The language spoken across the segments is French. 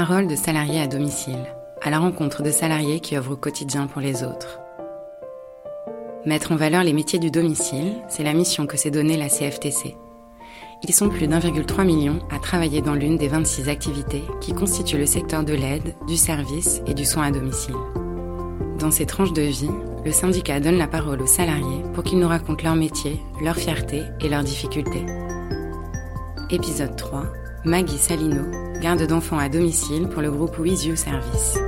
Parole de salariés à domicile, à la rencontre de salariés qui œuvrent au quotidien pour les autres. Mettre en valeur les métiers du domicile, c'est la mission que s'est donnée la CFTC. Ils sont plus d'1,3 million à travailler dans l'une des 26 activités qui constituent le secteur de l'aide, du service et du soin à domicile. Dans ces tranches de vie, le syndicat donne la parole aux salariés pour qu'ils nous racontent leur métier, leur fierté et leurs difficultés. Épisode 3. Maggie Salino, garde d'enfants à domicile pour le groupe With Service.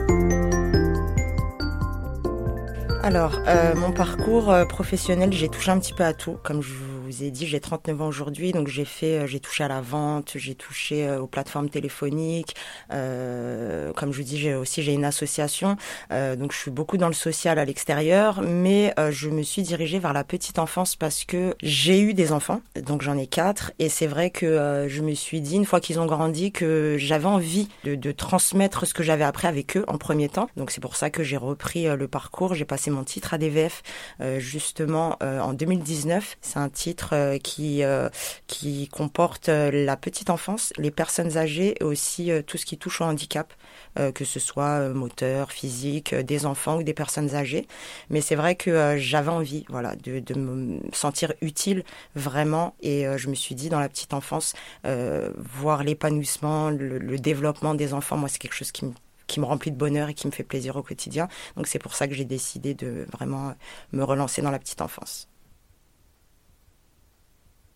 Alors, euh, mon parcours euh, professionnel, j'ai touché un petit peu à tout, comme je vous ai dit, j'ai 39 ans aujourd'hui, donc j'ai fait, euh, j'ai touché à la vente, j'ai touché euh, aux plateformes téléphoniques. Euh, comme je vous dis, j'ai aussi j'ai une association, donc je suis beaucoup dans le social à l'extérieur, mais je me suis dirigée vers la petite enfance parce que j'ai eu des enfants, donc j'en ai quatre, et c'est vrai que je me suis dit une fois qu'ils ont grandi que j'avais envie de, de, transmettre ce que j'avais appris avec eux en premier temps. Donc c'est pour ça que j'ai repris le parcours, j'ai passé mon titre à DVF justement en 2019. C'est un titre euh, qui, euh, qui comporte euh, la petite enfance, les personnes âgées et aussi tout ce qui touche au handicap, que ce soit moteur, physique, des enfants ou des personnes âgées. Mais c'est vrai que j'avais envie voilà, de, de, me sentir utile vraiment et je me suis dit dans la petite enfance, voir l'épanouissement, le, le développement des enfants, moi c'est quelque chose qui me qui me remplit de bonheur et qui me fait plaisir au quotidien. Donc c'est pour ça que j'ai décidé de vraiment me relancer dans la petite enfance.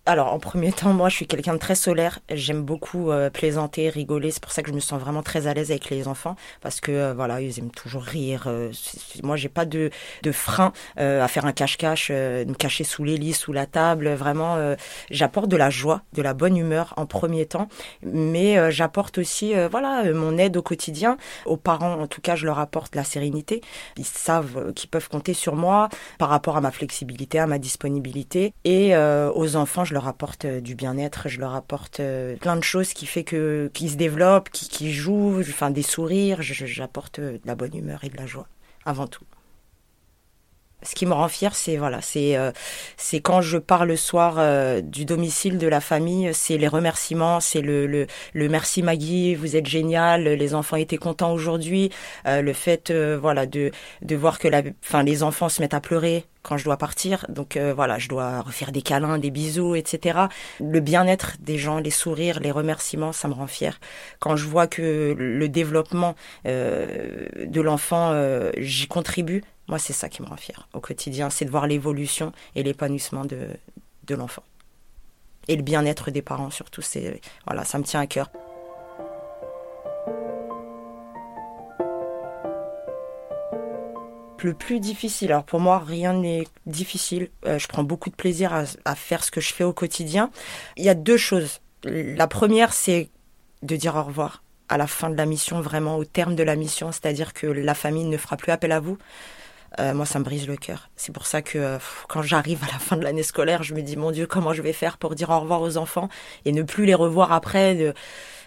Alors, en premier temps, moi, je suis quelqu'un de très solaire. J'aime beaucoup euh, plaisanter, rigoler. C'est pour ça que je me sens vraiment très à l'aise avec les enfants, parce que euh, voilà, ils aiment toujours rire. Euh, moi, j'ai pas de, de frein euh, à faire un cache-cache, me cacher sous les lits, sous la table. Vraiment, j'apporte de la joie, de la bonne humeur en premier temps, mais j'apporte aussi, voilà, mon aide au quotidien. Aux parents, en tout cas, je leur apporte la sérénité. Ils savent qu'ils peuvent compter sur moi par rapport à ma flexibilité, à ma disponibilité, et aux enfants, leur apporte euh, du bien-être, je leur apporte euh, plein de choses qui fait que qui se développent, qui, qui jouent, enfin des sourires, j'apporte euh, de la bonne humeur et de la joie avant tout ce qui me rend fière, c'est voilà, c'est euh, c'est quand je pars le soir euh, du domicile de la famille, c'est les remerciements, c'est le, le, le merci Maggie, vous êtes génial, les enfants étaient contents aujourd'hui, euh, le fait voilà de de voir que la, enfin les enfants se mettent à pleurer quand je dois partir, donc voilà, je dois refaire des câlins, des bisous, etc. Le bien-être des gens, les sourires, les remerciements, ça me rend fière. Quand je vois que le développement de l'enfant, j'y contribue, moi, c'est ça qui me rend fière au quotidien, c'est de voir l'évolution et l'épanouissement de, de l'enfant. Et le bien-être des parents surtout, c'est voilà, ça me tient à cœur. Le plus difficile, alors pour moi, rien n'est difficile. Euh, je prends beaucoup de plaisir à, à faire ce que je fais au quotidien. Il y a deux choses. La première, c'est de dire au revoir à la fin de la mission, vraiment au terme de la mission, c'est-à-dire que la famille ne fera plus appel à vous. Euh, moi, ça me brise le cœur. C'est pour ça que euh, quand j'arrive à la fin de l'année scolaire, je me dis, mon Dieu, comment je vais faire pour dire au revoir aux enfants et ne plus les revoir après. De...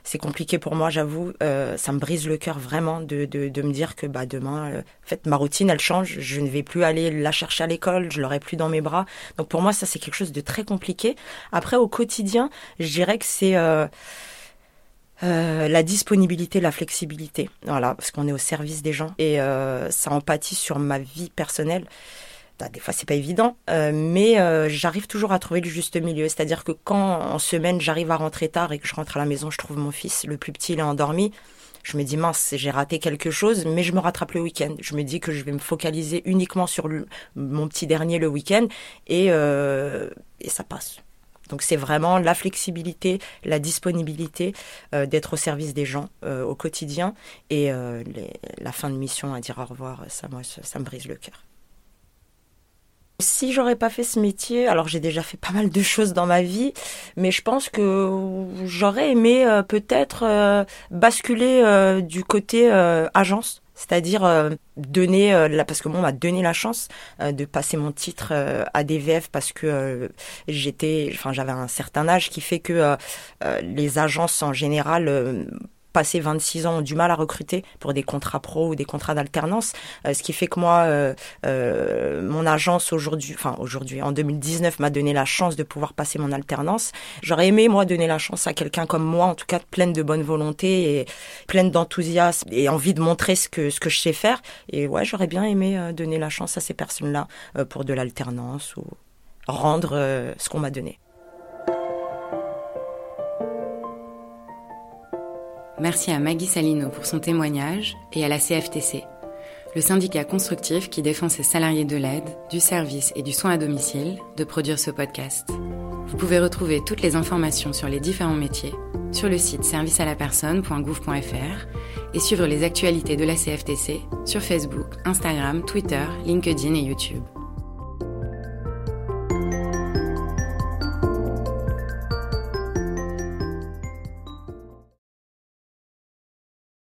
C'est compliqué pour moi, j'avoue. Euh, ça me brise le cœur vraiment de, de, de, me dire que bah, demain, euh, en fait, ma routine, elle change. Je ne vais plus aller la chercher à l'école, je l'aurai plus dans mes bras. Donc pour moi, ça, c'est quelque chose de très compliqué. Après, au quotidien, je dirais que c'est... Euh, la disponibilité, la flexibilité. Voilà, parce qu'on est au service des gens et euh, ça empathie sur ma vie personnelle. Bah, des fois, c'est pas évident, euh, mais euh, j'arrive toujours à trouver le juste milieu. C'est-à-dire que quand en semaine j'arrive à rentrer tard et que je rentre à la maison, je trouve mon fils, le plus petit, il est endormi. Je me dis mince, j'ai raté quelque chose, mais je me rattrape le week-end. Je me dis que je vais me focaliser uniquement sur le, mon petit dernier le week-end et, euh, et ça passe. Donc c'est vraiment la flexibilité, la disponibilité euh, d'être au service des gens euh, au quotidien et euh, la fin de mission à dire au revoir, ça, moi, ça, me brise le cœur. Si j'aurais pas fait ce métier, alors j'ai déjà fait pas mal de choses dans ma vie, mais je pense que j'aurais aimé peut-être basculer du côté agence c'est-à-dire euh, donner euh, parce que moi on m'a donné la chance euh, de passer mon titre à DVF parce que j'étais enfin j'avais un certain âge qui fait que les agences en général passé 26 ans ont du mal à recruter pour des contrats pro ou des contrats d'alternance. Euh, ce qui fait que moi, euh, euh, mon agence aujourd'hui, enfin aujourd'hui, en 2019, m'a donné la chance de pouvoir passer mon alternance. J'aurais aimé, moi, donner la chance à quelqu'un comme moi, en tout cas pleine de bonne volonté et pleine d'enthousiasme et envie de montrer ce que, ce que je sais faire. Et ouais, j'aurais bien aimé donner la chance à ces personnes-là pour de l'alternance ou rendre ce qu'on m'a donné. Merci à Maggie Salino pour son témoignage et à la CFTC, le syndicat constructif qui défend ses salariés de l'aide, du service et du soin à domicile, de produire ce podcast. Vous pouvez retrouver toutes les informations sur les différents métiers sur le site servicealapersonne.gouv.fr et suivre les actualités de la CFTC sur Facebook, Instagram, Twitter, LinkedIn et YouTube.